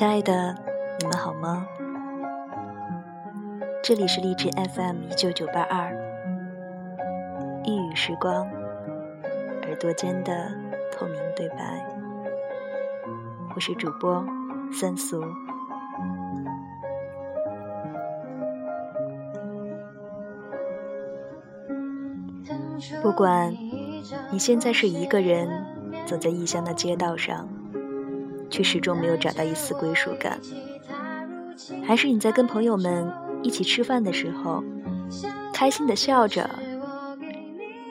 亲爱的，你们好吗？这里是荔枝 FM 一九九八二，一语时光，耳朵间的透明对白。我是主播三俗。不管你现在是一个人走在异乡的街道上，却始终没有找到一丝归属感，还是你在跟朋友们一起吃饭的时候，开心的笑着，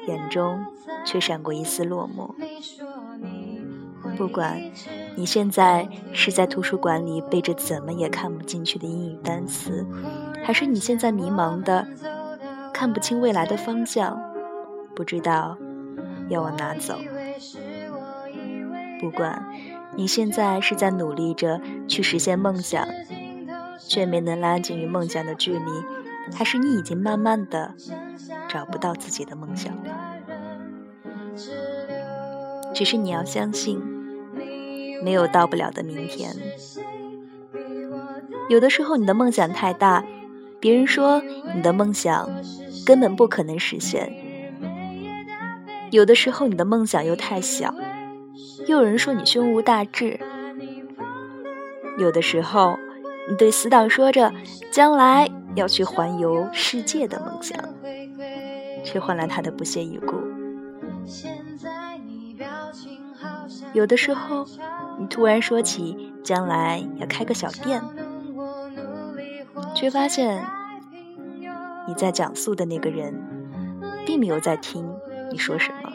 眼中却闪过一丝落寞。不管你现在是在图书馆里背着怎么也看不进去的英语单词，还是你现在迷茫的看不清未来的方向。不知道要往哪走。不管你现在是在努力着去实现梦想，却没能拉近与梦想的距离，还是你已经慢慢的找不到自己的梦想了。只是你要相信，没有到不了的明天。有的时候你的梦想太大，别人说你的梦想根本不可能实现。有的时候，你的梦想又太小，又有人说你胸无大志；有的时候，你对死党说着将来要去环游世界的梦想，却换来他的不屑一顾；有的时候，你突然说起将来要开个小店，却发现你在讲述的那个人并没有在听。你说什么？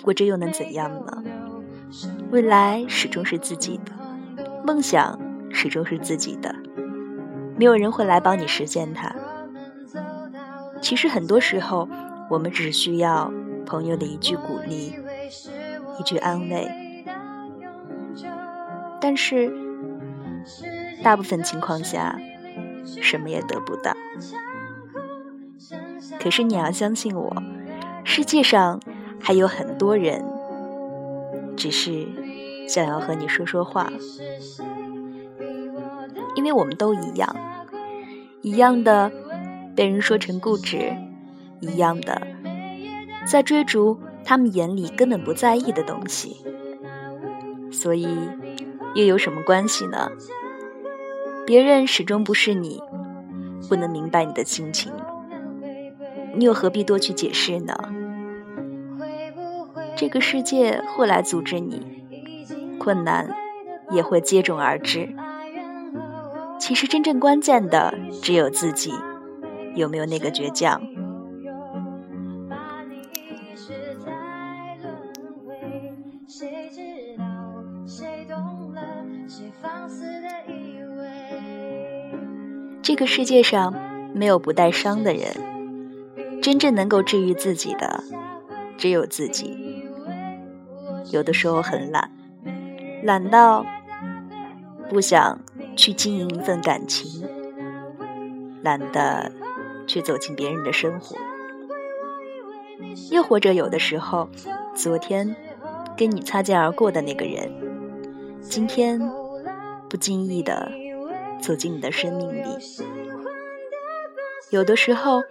不过这又能怎样呢？未来始终是自己的，梦想始终是自己的，没有人会来帮你实现它。其实很多时候，我们只需要朋友的一句鼓励，一句安慰。但是，大部分情况下，什么也得不到。可是你要相信我，世界上还有很多人，只是想要和你说说话，因为我们都一样，一样的被人说成固执，一样的在追逐他们眼里根本不在意的东西，所以又有什么关系呢？别人始终不是你，不能明白你的心情。你又何必多去解释呢？这个世界会来阻止你，困难也会接踵而至。其实真正关键的只有自己，有没有那个倔强？这个世界上没有不带伤的人。真正能够治愈自己的，只有自己。有的时候很懒，懒到不想去经营一份感情，懒得去走进别人的生活。又或者有的时候，昨天跟你擦肩而过的那个人，今天不经意的走进你的生命里。有的时候。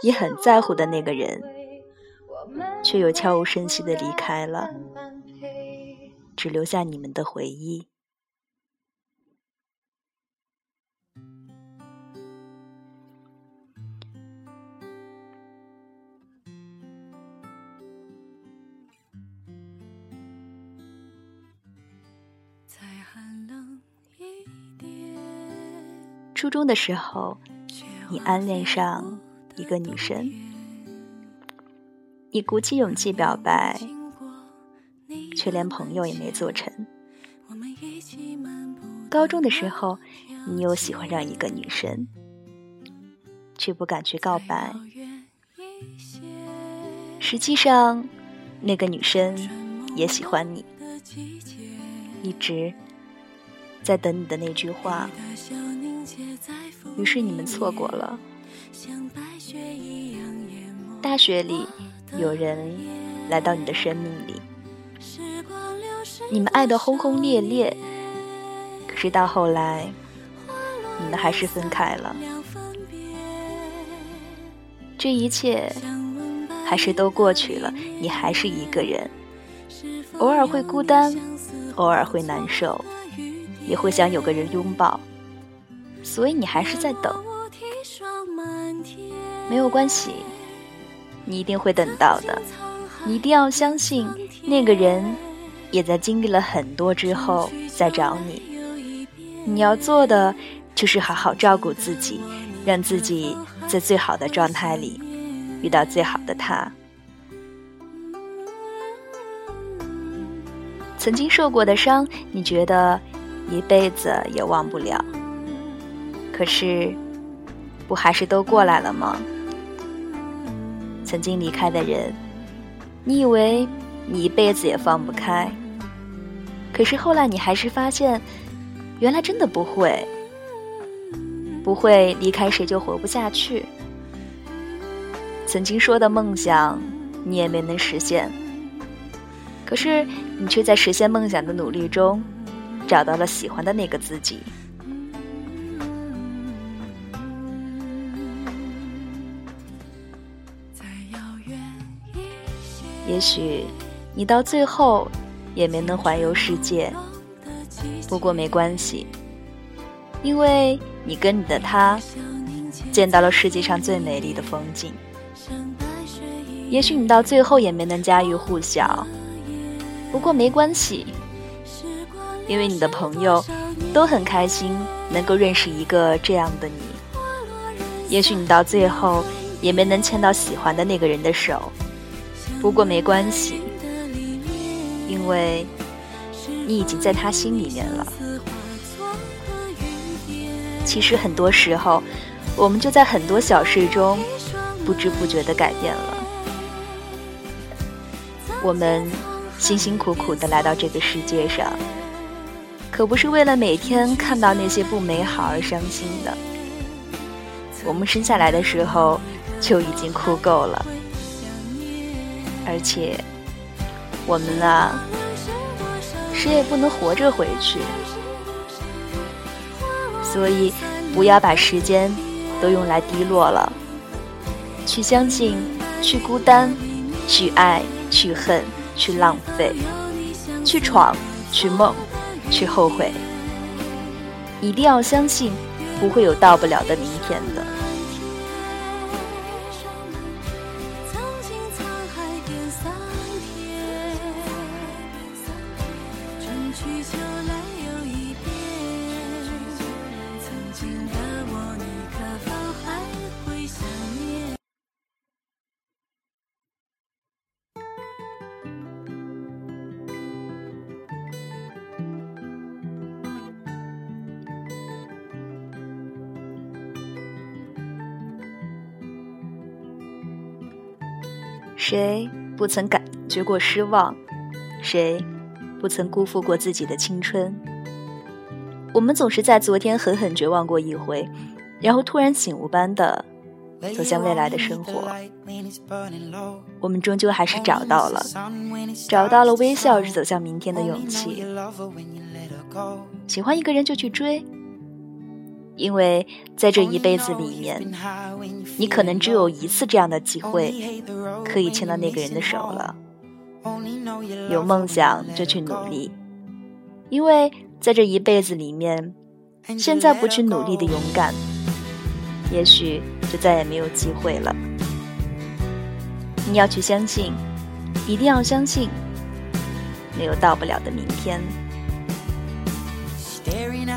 你很在乎的那个人，却又悄无声息的离开了，只留下你们的回忆。初中的时候，你暗恋上。一个女生，你鼓起勇气表白，却连朋友也没做成。高中的时候，你又喜欢上一个女生，却不敢去告白。实际上，那个女生也喜欢你，一直在等你的那句话。于是你们错过了。大学里，有人来到你的生命里，你们爱得轰轰烈烈，可是到后来，你们还是分开了。这一切还是都过去了，你还是一个人，偶尔会孤单，偶尔会难受，也会想有个人拥抱，所以你还是在等。没有关系，你一定会等到的。你一定要相信，那个人也在经历了很多之后再找你。你要做的就是好好照顾自己，让自己在最好的状态里遇到最好的他。曾经受过的伤，你觉得一辈子也忘不了。可是，不还是都过来了吗？曾经离开的人，你以为你一辈子也放不开，可是后来你还是发现，原来真的不会，不会离开谁就活不下去。曾经说的梦想，你也没能实现，可是你却在实现梦想的努力中，找到了喜欢的那个自己。也许你到最后也没能环游世界，不过没关系，因为你跟你的他见到了世界上最美丽的风景。也许你到最后也没能家喻户晓，不过没关系，因为你的朋友都很开心能够认识一个这样的你。也许你到最后也没能牵到喜欢的那个人的手。不过没关系，因为你已经在他心里面了。其实很多时候，我们就在很多小事中不知不觉的改变了。我们辛辛苦苦的来到这个世界上，可不是为了每天看到那些不美好而伤心的。我们生下来的时候就已经哭够了。而且，我们啊，谁也不能活着回去，所以不要把时间都用来低落了。去相信，去孤单，去爱，去恨，去浪费，去闯，去梦，去后悔。一定要相信，不会有到不了的明天的。谁不曾感觉过失望？谁不曾辜负过自己的青春？我们总是在昨天狠狠绝望过一回，然后突然醒悟般的走向未来的生活。我们终究还是找到了，找到了微笑着走向明天的勇气。喜欢一个人就去追。因为在这一辈子里面，你可能只有一次这样的机会，可以牵到那个人的手了。有梦想就去努力，因为在这一辈子里面，现在不去努力的勇敢，也许就再也没有机会了。你要去相信，一定要相信，没有到不了的明天。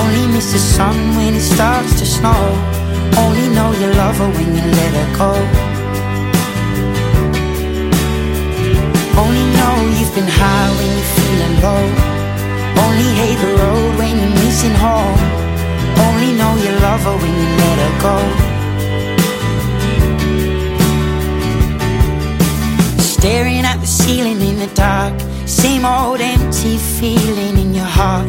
only miss the sun when it starts to snow Only know you love her when you let her go Only know you've been high when you're feeling low Only hate the road when you're missing home. Only know you love her when you let her go. Staring at the ceiling in the dark, same old empty feeling in your heart.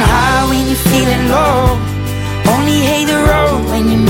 high when you're feeling low. Only hate the road when you're